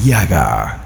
Osoriaga.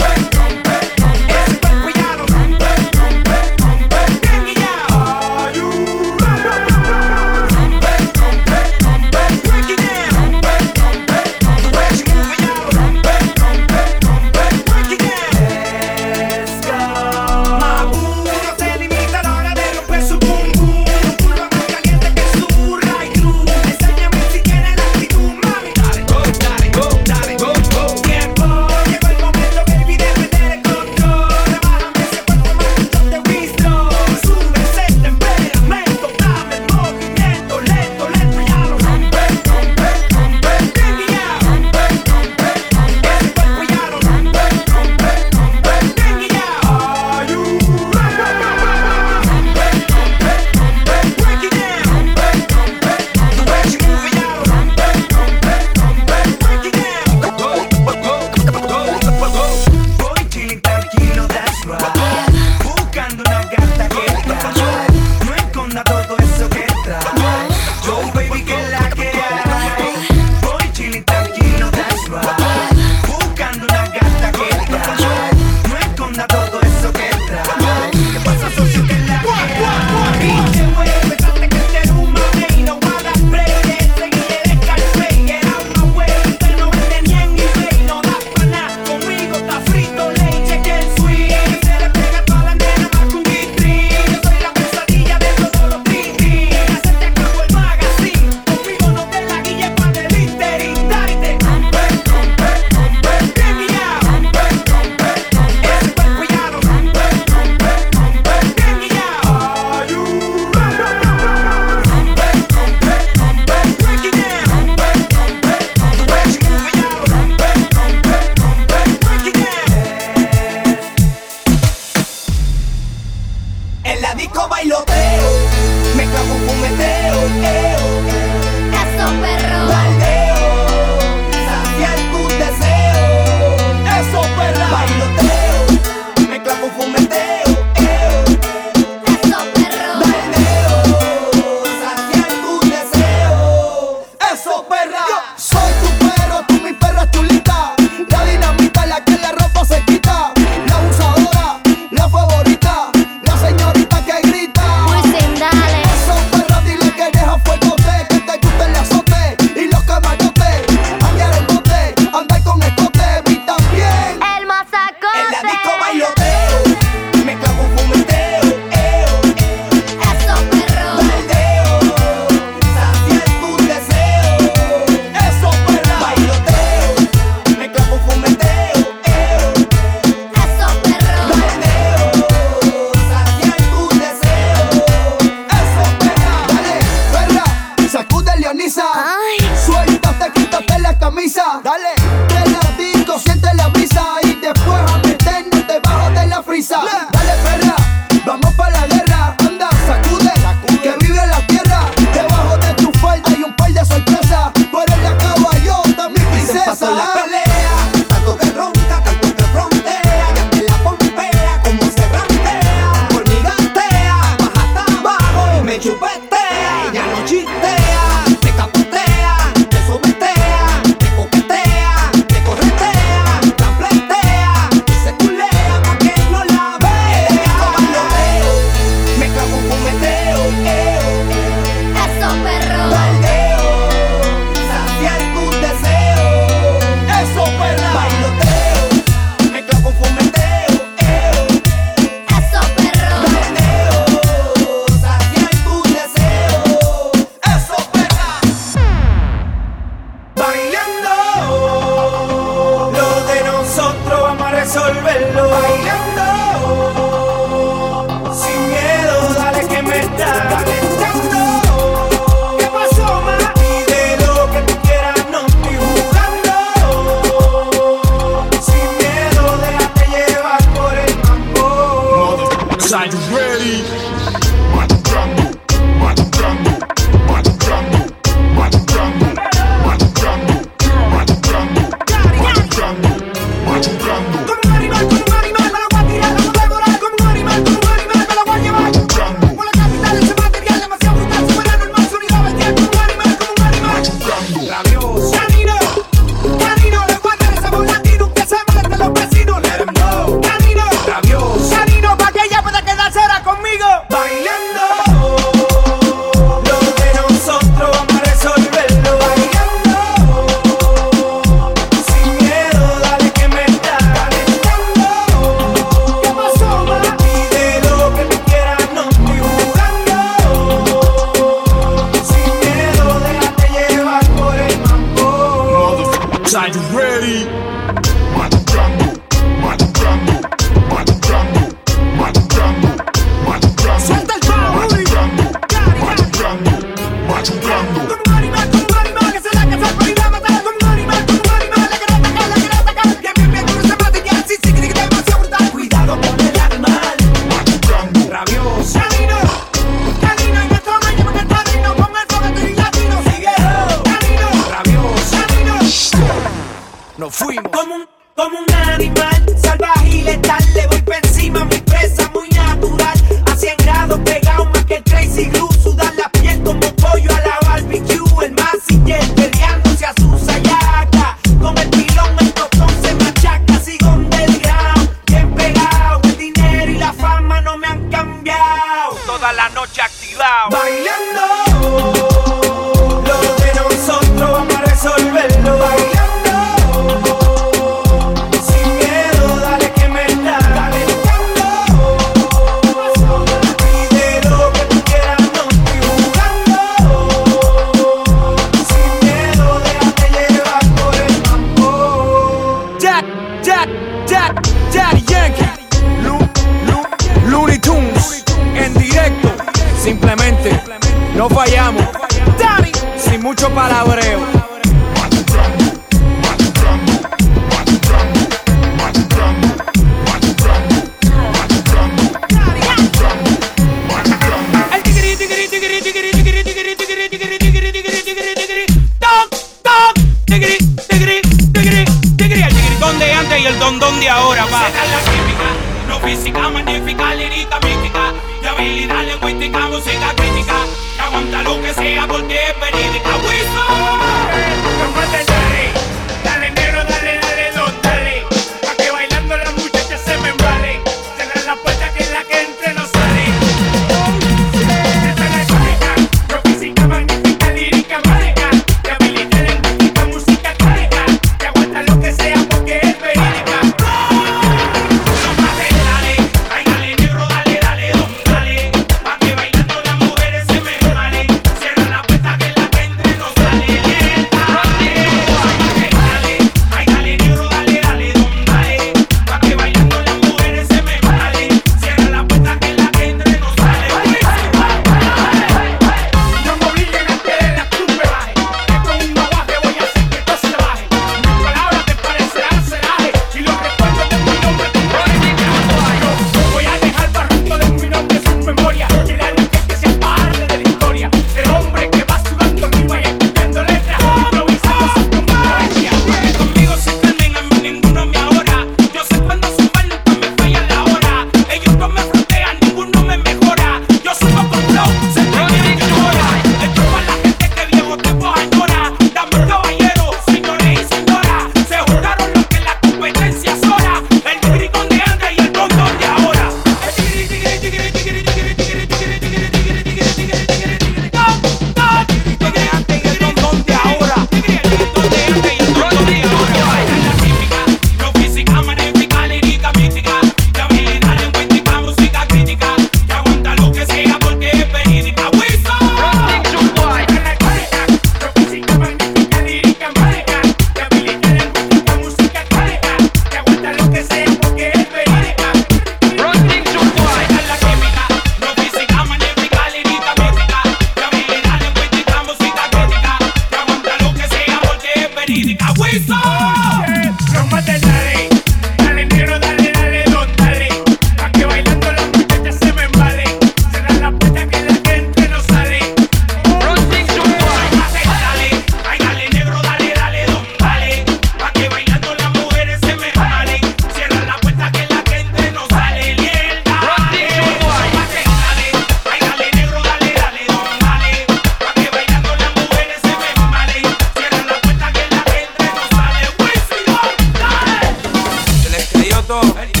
todo.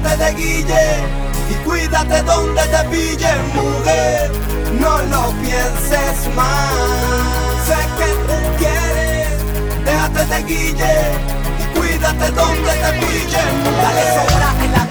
De guille y cuídate donde te pille, mujer. No lo pienses más. Sé que tú quieres, déjate de guille y cuídate donde te pille, mujer. Dale sobra en la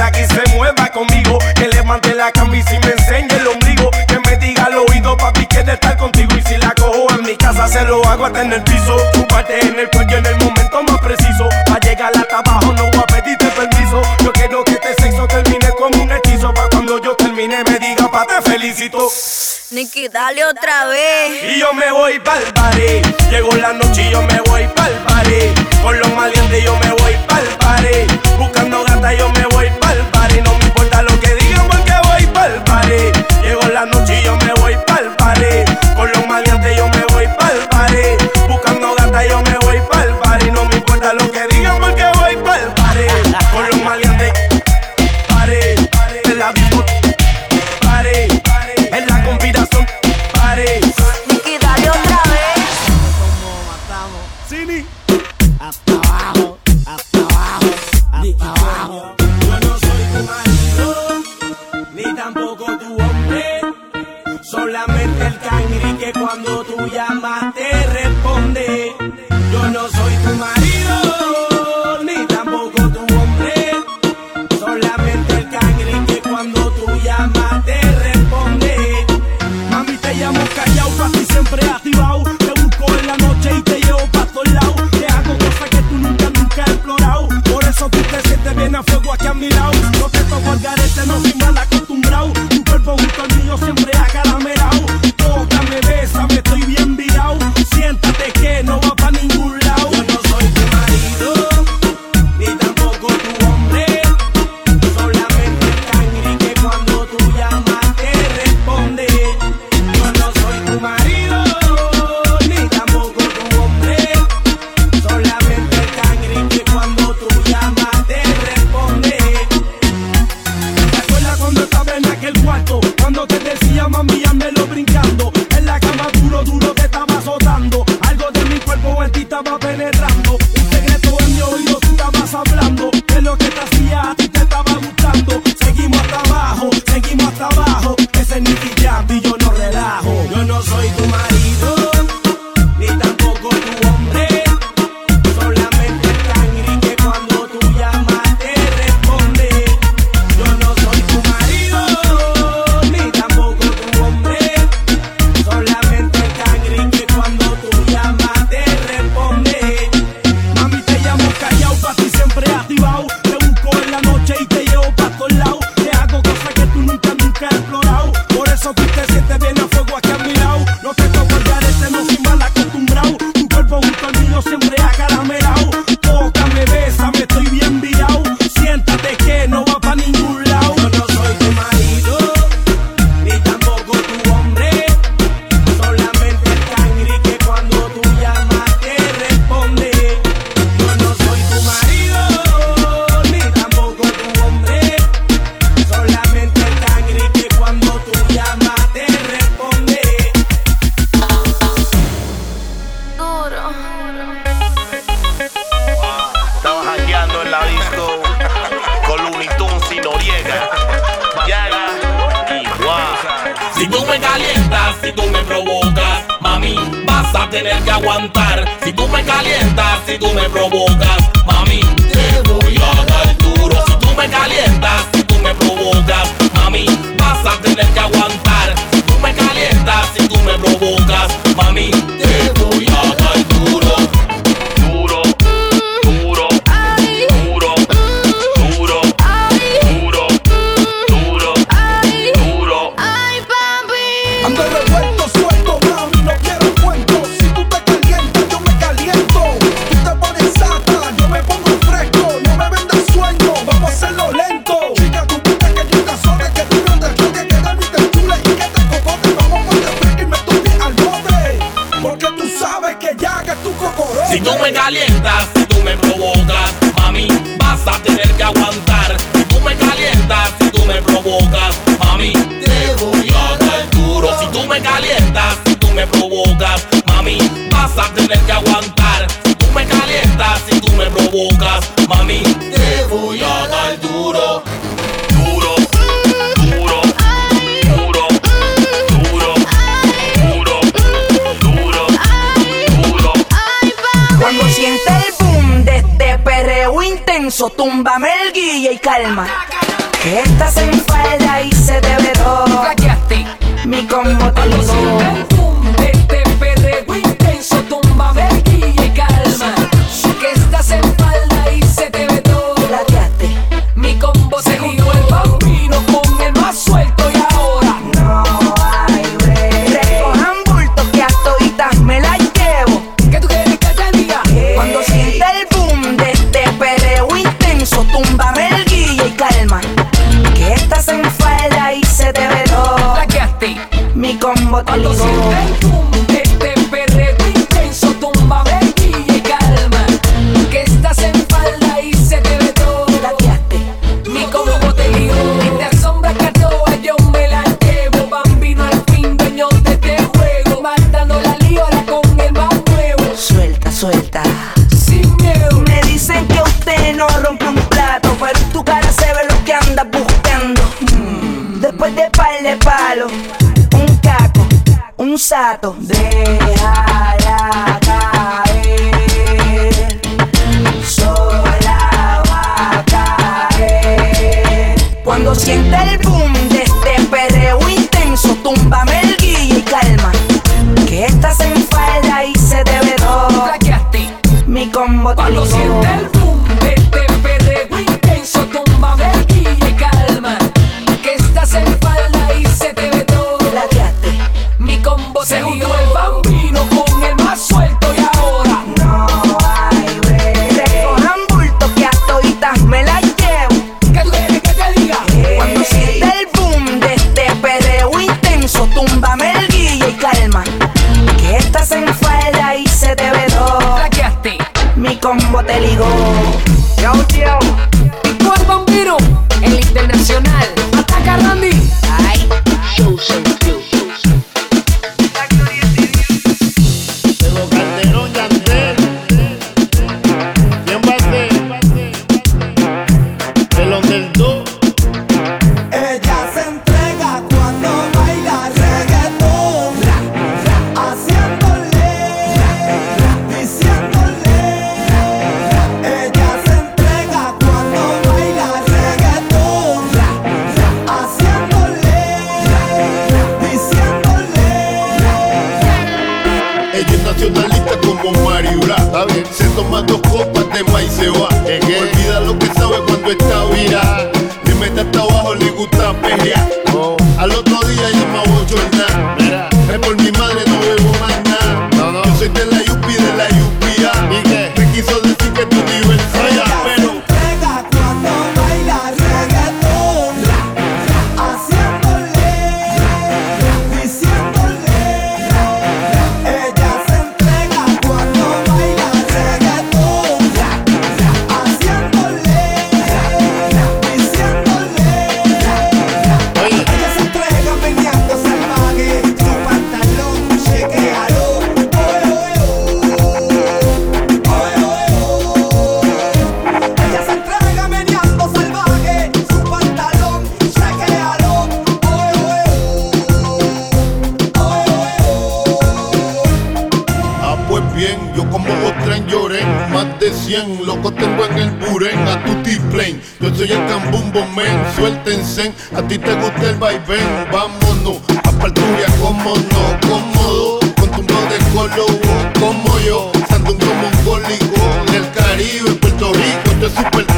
Quiera que se mueva conmigo, que levante la camisa y me enseñe el ombligo. Que me diga al oído, papi, que de estar contigo. Y si la cojo en mi casa, se lo hago hasta en el piso. Tu parte en el cuello en el momento más preciso. Pa' llegar hasta abajo, no voy a pedirte permiso. Yo quiero que este sexo termine como un hechizo. Pa' cuando yo termine, me diga, pa' te felicito. Nicky, dale otra vez. Y yo me voy pa'l party. Llegó la noche y yo me voy pa'l party. Con los malientes yo me voy pa'l party. Buscando gata yo me voy tener que aguantar. Si tú me calientas, si tú me provocas. Que estás en falda y se te ve todo. Mi combo te lo como yo, santo como un cólico. En el Caribe, Puerto Rico, esto es súper.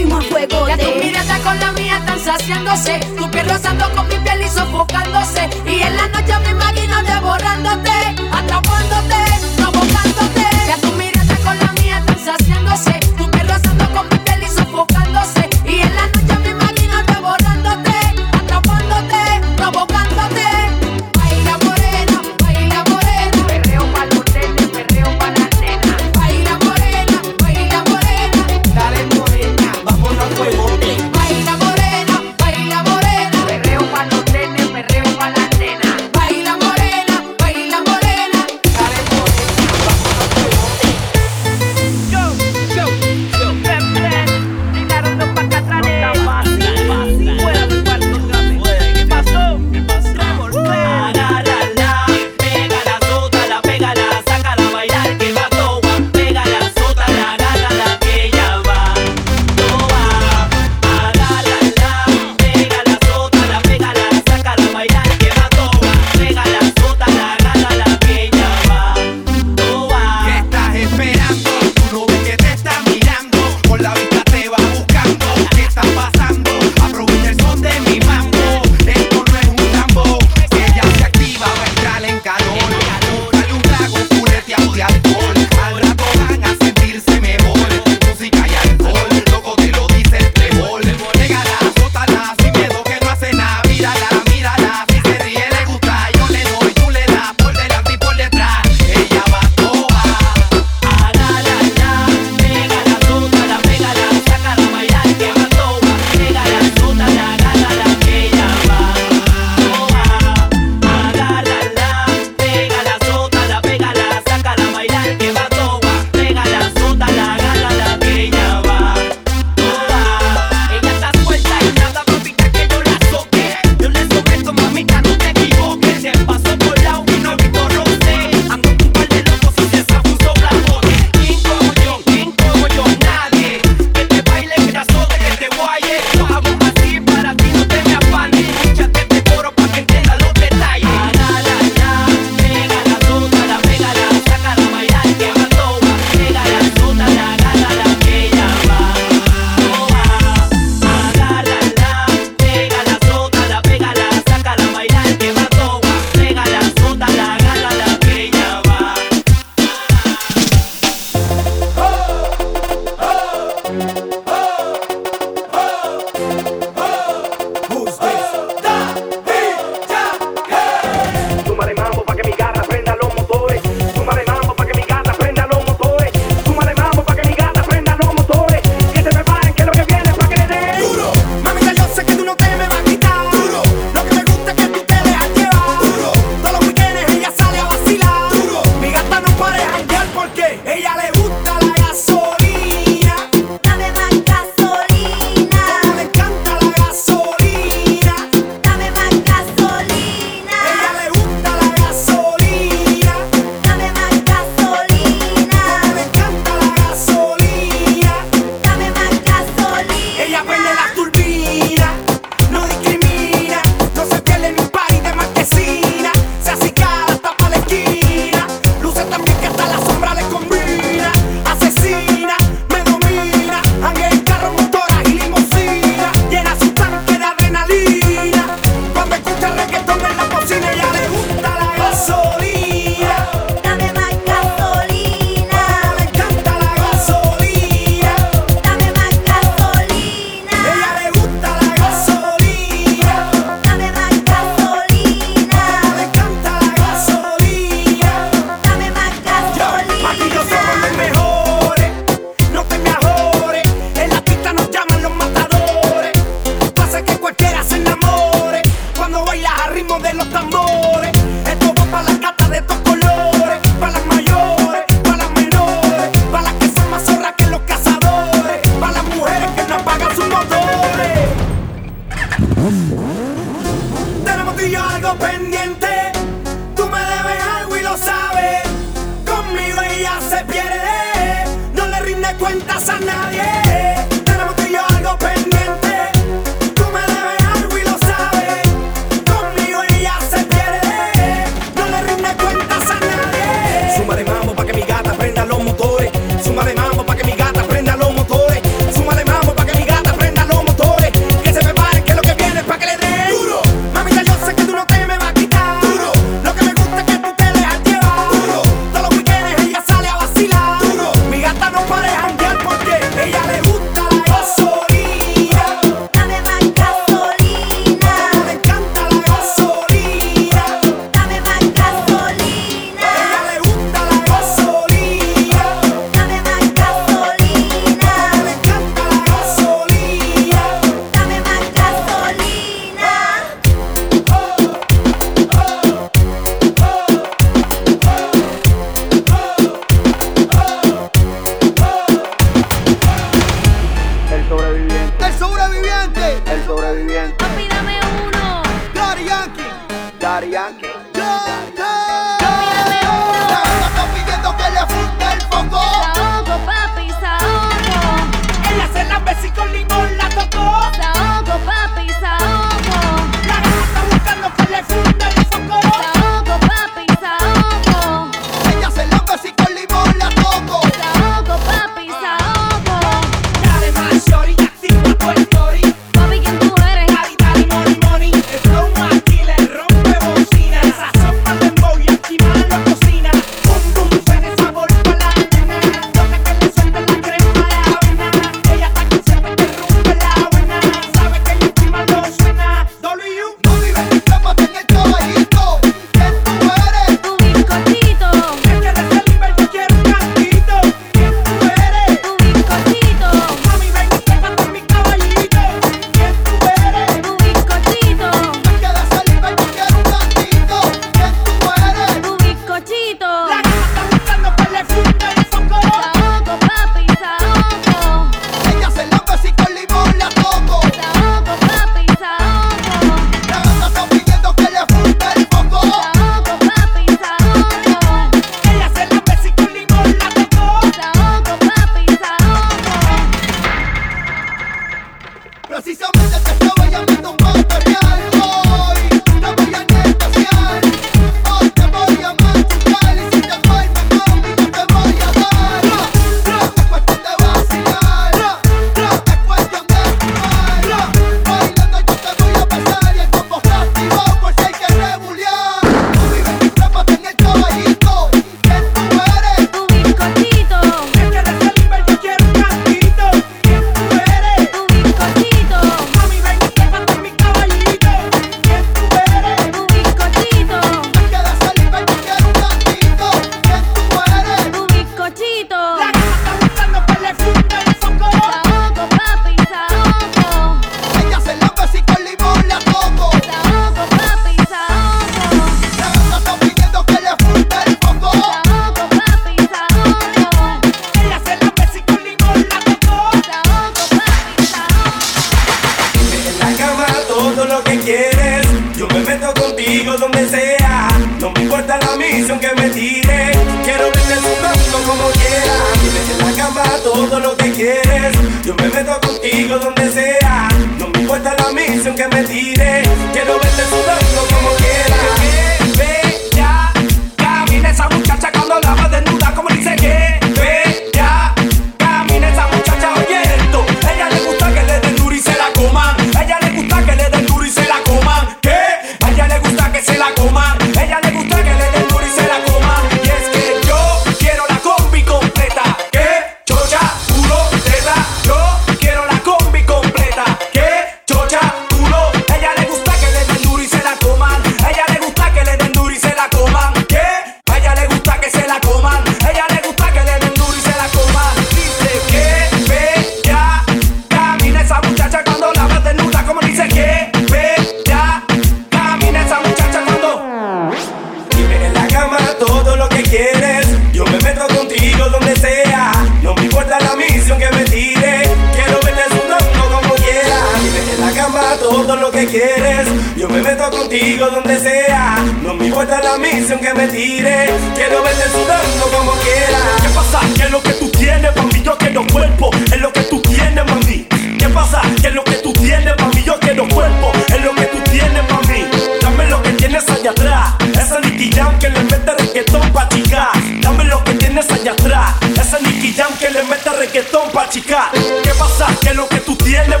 allá atrás. Ese Nicky Jam que le mete reggaetón pa' chicar. ¿Qué pasa? Que lo que tú tienes